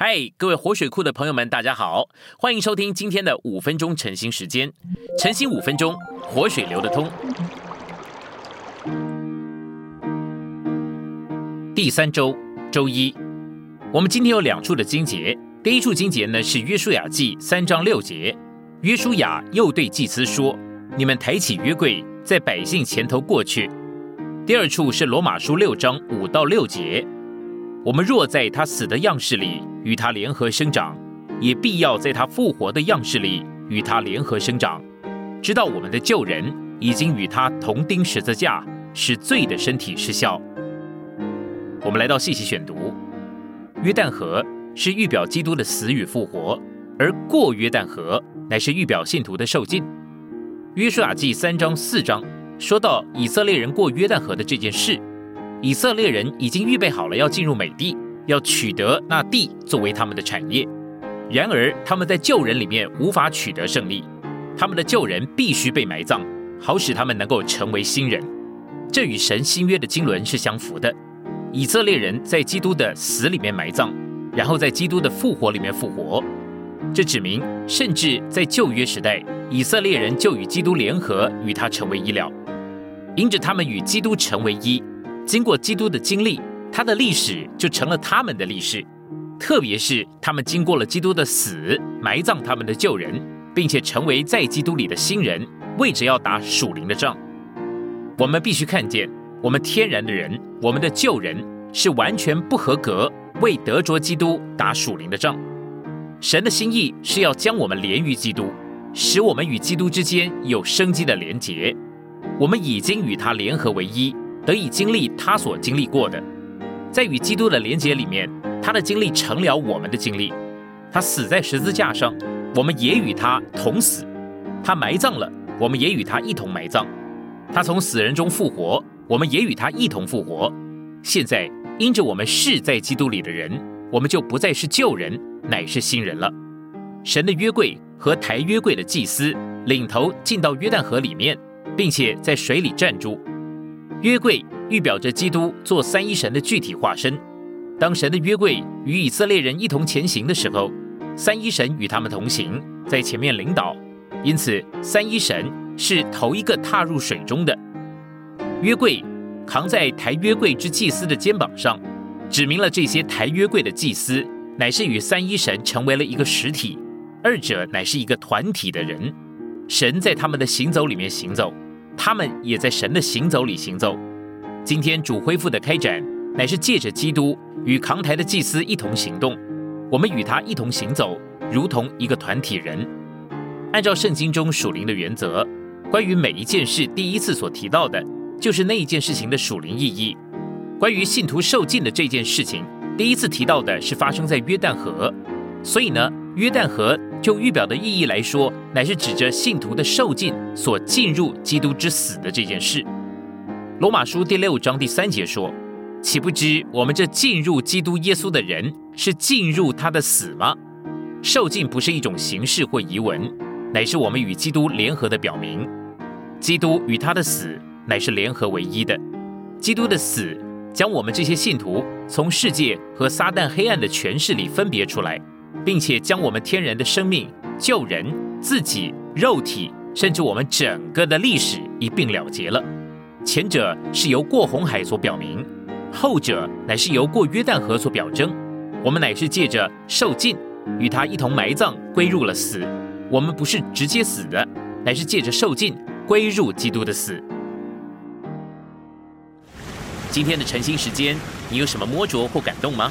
嗨，各位活水库的朋友们，大家好，欢迎收听今天的五分钟晨兴时间。晨兴五分钟，活水流得通。第三周周一，我们今天有两处的经节。第一处经节呢是约书亚记三章六节，约书亚又对祭司说：“你们抬起约柜，在百姓前头过去。”第二处是罗马书六章五到六节。我们若在他死的样式里与他联合生长，也必要在他复活的样式里与他联合生长，直到我们的旧人已经与他同钉十字架，使罪的身体失效。我们来到细细选读，约旦河是预表基督的死与复活，而过约旦河乃是预表信徒的受尽。约书亚记三章四章说到以色列人过约旦河的这件事。以色列人已经预备好了要进入美地，要取得那地作为他们的产业。然而，他们在旧人里面无法取得胜利，他们的旧人必须被埋葬，好使他们能够成为新人。这与神新约的经纶是相符的。以色列人在基督的死里面埋葬，然后在基督的复活里面复活。这指明，甚至在旧约时代，以色列人就与基督联合，与他成为医了。因着他们与基督成为一。经过基督的经历，他的历史就成了他们的历史。特别是他们经过了基督的死，埋葬他们的旧人，并且成为在基督里的新人，为着要打属灵的仗。我们必须看见，我们天然的人，我们的旧人是完全不合格，为得着基督打属灵的仗。神的心意是要将我们连于基督，使我们与基督之间有生机的连结。我们已经与他联合为一。得以经历他所经历过的，在与基督的连结里面，他的经历成了我们的经历。他死在十字架上，我们也与他同死；他埋葬了，我们也与他一同埋葬；他从死人中复活，我们也与他一同复活。现在因着我们是在基督里的人，我们就不再是旧人，乃是新人了。神的约柜和抬约柜的祭司领头进到约旦河里面，并且在水里站住。约柜预表着基督做三一神的具体化身。当神的约柜与以色列人一同前行的时候，三一神与他们同行，在前面领导。因此，三一神是头一个踏入水中的。约柜扛在抬约柜之祭司的肩膀上，指明了这些抬约柜的祭司乃是与三一神成为了一个实体，二者乃是一个团体的人。神在他们的行走里面行走。他们也在神的行走里行走。今天主恢复的开展，乃是借着基督与扛台的祭司一同行动。我们与他一同行走，如同一个团体人。按照圣经中属灵的原则，关于每一件事，第一次所提到的，就是那一件事情的属灵意义。关于信徒受尽的这件事情，第一次提到的是发生在约旦河。所以呢，约旦河。就预表的意义来说，乃是指着信徒的受尽所进入基督之死的这件事。罗马书第六章第三节说：“岂不知我们这进入基督耶稣的人，是进入他的死吗？”受尽不是一种形式或遗文，乃是我们与基督联合的表明。基督与他的死乃是联合为一的。基督的死将我们这些信徒从世界和撒旦黑暗的权势里分别出来。并且将我们天然的生命、救人、自己、肉体，甚至我们整个的历史一并了结了。前者是由过红海所表明，后者乃是由过约旦河所表征。我们乃是借着受尽，与他一同埋葬，归入了死。我们不是直接死的，乃是借着受尽，归入基督的死。今天的晨兴时间，你有什么摸着或感动吗？